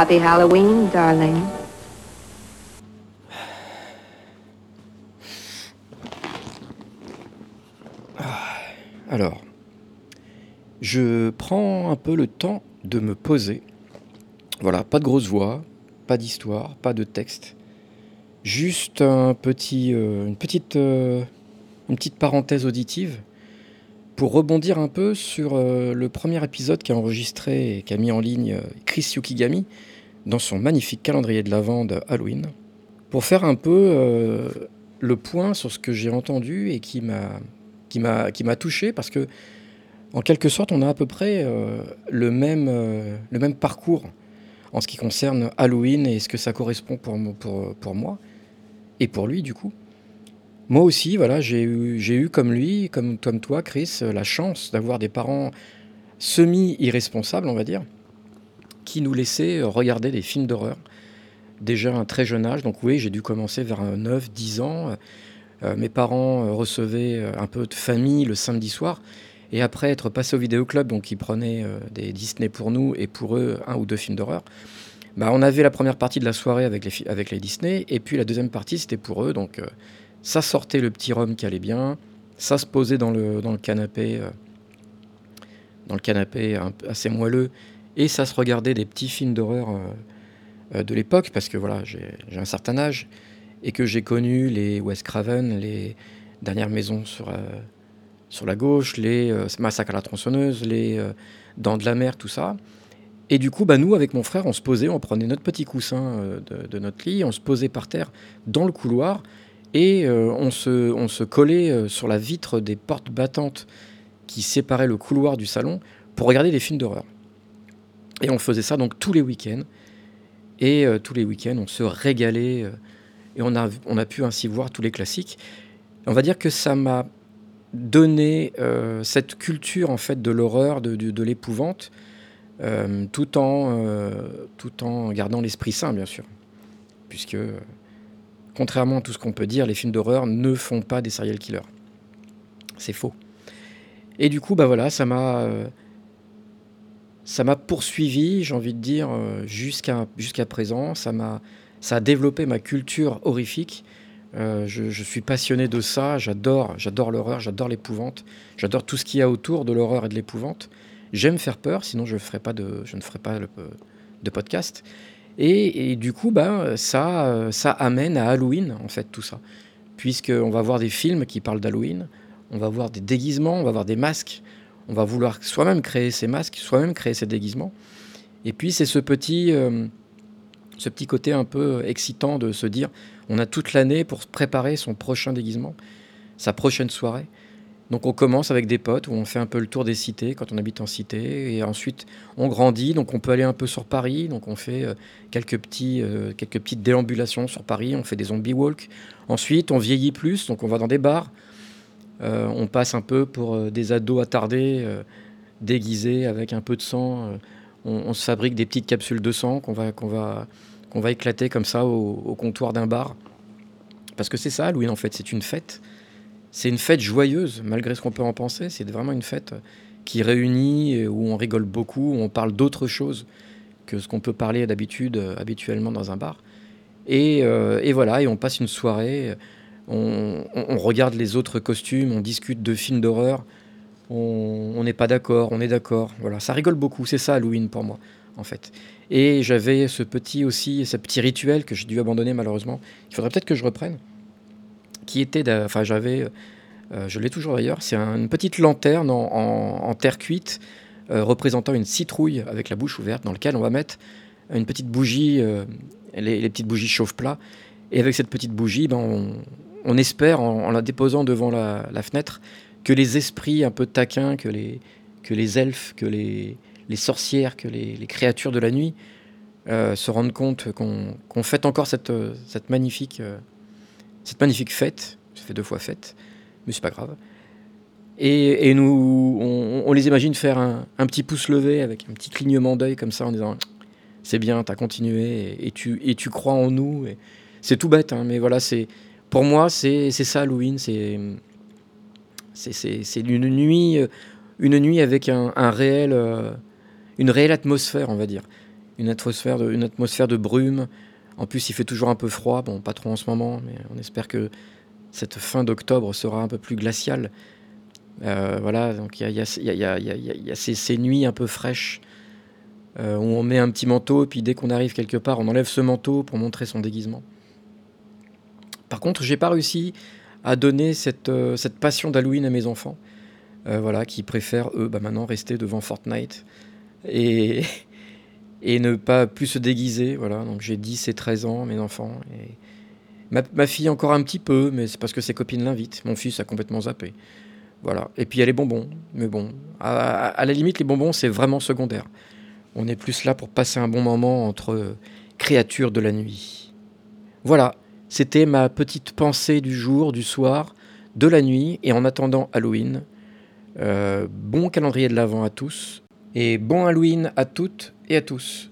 Happy Halloween, darling. Alors, je prends un peu le temps de me poser. Voilà, pas de grosse voix, pas d'histoire, pas de texte. Juste un petit, euh, euh, une petite parenthèse auditive pour rebondir un peu sur euh, le premier épisode qu'a enregistré et qu'a mis en ligne euh, Chris Yukigami dans son magnifique calendrier de l'Avent de Halloween. Pour faire un peu euh, le point sur ce que j'ai entendu et qui m'a qui m'a qui m'a touché parce que en quelque sorte on a à peu près le même le même parcours en ce qui concerne Halloween et ce que ça correspond pour pour pour moi et pour lui du coup. Moi aussi voilà, j'ai eu comme lui, comme toi Chris, euh, la chance d'avoir des parents semi irresponsables, on va dire, qui nous laissaient euh, regarder des films d'horreur déjà à un très jeune âge. Donc oui, j'ai dû commencer vers 9 10 ans. Euh, mes parents recevaient un peu de famille le samedi soir. Et après être passé au vidéoclub, donc ils prenaient des Disney pour nous et pour eux un ou deux films d'horreur. Bah, on avait la première partie de la soirée avec les, Disney, et puis la deuxième partie c'était pour eux. Donc ça sortait le petit rhum qui allait bien, ça se posait dans le, dans le canapé, euh, dans le canapé assez moelleux, et ça se regardait des petits films d'horreur euh, euh, de l'époque, parce que voilà, j'ai un certain âge, et que j'ai connu les Wes Craven, les Dernières Maisons sur, sur la gauche, les Massacres à la tronçonneuse, les Dents de la mer, tout ça. Et du coup, bah, nous, avec mon frère, on se posait, on prenait notre petit coussin de notre lit, on se posait par terre dans le couloir, et euh, on, se, on collait euh, sur la vitre des portes battantes qui séparaient le couloir du salon pour regarder des films d'horreur. Et on faisait ça donc tous les week-ends. Et euh, tous les week-ends, on se régalait. et on a, pu ainsi voir tous les classiques. On va dire que ça m'a donné cette culture en fait de l'horreur, de, l'épouvante, tout, en, tout en gardant l'esprit sain, bien sûr. Puisque, contrairement à tout ce qu'on peut dire, les films d'horreur ne font pas des serial killers. C'est faux. Et du coup, bah ça m'a... euh, ça m'a poursuivi, j'ai envie de dire, euh, jusqu'à présent. Ça m'a ça a développé ma culture horrifique. Euh, je, suis passionné de ça. J'adore, j'adore l'horreur, j'adore l'épouvante, j'adore tout ce qu'il y a autour de l'horreur et de l'épouvante. J'aime faire peur, sinon je, ferai pas de, je ne ferai pas de podcast. Et, du coup, ben, ça, euh, ça amène à Halloween, en fait, tout ça. Puisqu'on va voir des films qui parlent d'Halloween, on va voir des déguisements, on va voir des masques, on va vouloir soi-même créer ces masques, soi-même créer ces déguisements. Et puis, c'est ce petit, euh, ce petit côté un peu excitant de se dire on a toute l'année pour préparer son prochain déguisement, sa prochaine soirée. Donc on commence avec des potes où on fait un peu le tour des cités quand on habite en cité et ensuite on grandit. Donc on peut aller un peu sur Paris. Donc on fait euh, quelques petits euh, quelques petites déambulations sur Paris. On fait des zombie walk ensuite on vieillit plus. Donc on va dans des bars. Euh, on passe un peu pour des ados attardés déguisés avec un peu de sang. On, se fabrique des petites capsules de sang qu'on va qu'on va qu'on va éclater comme ça au, au comptoir d'un bar. Parce que c'est ça Halloween en fait. C'est une fête c'est une fête joyeuse, malgré ce qu'on peut en penser. C'est vraiment une fête qui réunit, et où on rigole beaucoup, où on parle d'autre chose que ce qu'on peut parler d'habitude, euh, habituellement dans un bar. Et, euh, et voilà, et on passe une soirée, on, on- regarde les autres costumes, on discute de films d'horreur, on on n'est pas d'accord, on est d'accord. Voilà, ça rigole beaucoup, c'est ça Halloween pour moi, en fait. Et j'avais ce petit aussi, ce petit rituel que j'ai dû abandonner malheureusement. Il faudrait peut-être que je reprenne qui était, enfin j'avais, euh, je l'ai toujours d'ailleurs, c'est un- une petite lanterne en, terre cuite euh, représentant une citrouille avec la bouche ouverte dans lequel on va mettre une petite bougie, euh, les, petites bougies chauffe-plat, et avec cette petite bougie, ben, on, espère en, la déposant devant la, fenêtre que les esprits un peu taquins, que les, que les elfes, que les, sorcières, que les, créatures de la nuit euh, se rendent compte qu'on qu'on fête encore cette, euh, magnifique, euh, cette magnifique fête. Ça fait deux fois fête, mais c'est pas grave. Et, nous, on, les imagine faire un, petit pouce levé avec un petit clignement d'œil comme ça en disant c'est bien, t'as continué et, tu, et tu crois en nous. C'est tout bête, hein, mais voilà, c'est pour moi, c'est ça Halloween. C'est c'est une nuit, une nuit avec un, un réel, euh, une réelle atmosphère, on va dire. Une atmosphère, de, une atmosphère de brume. En plus, il fait toujours un peu froid. Bon, pas trop en ce moment, mais on espère que cette fin d'octobre sera un peu plus glaciale. Euh, voilà, donc il y a, ces, nuits un peu fraîches euh, où on met un petit manteau, puis dès qu'on arrive quelque part, on enlève ce manteau pour montrer son déguisement. Par contre, j'ai pas réussi à donner cette, euh, cette passion d'Halloween à mes enfants, voilà, qui préfèrent eux bah, maintenant rester devant Fortnite et, et ne pas plus se déguiser. Voilà, donc j'ai 10 et 13 ans, mes enfants. Ma, fille encore un petit peu, mais c'est parce que ses copines l'invitent. Mon fils a complètement zappé. Voilà. Et puis il y a les bonbons. Mais bon, à, à la limite, les bonbons, c'est vraiment secondaire. On est plus là pour passer un bon moment entre créatures de la nuit. Voilà. C'était ma petite pensée du jour, du soir, de la nuit, et en attendant Halloween, euh, bon calendrier de l'Avent à tous, et bon Halloween à toutes et à tous.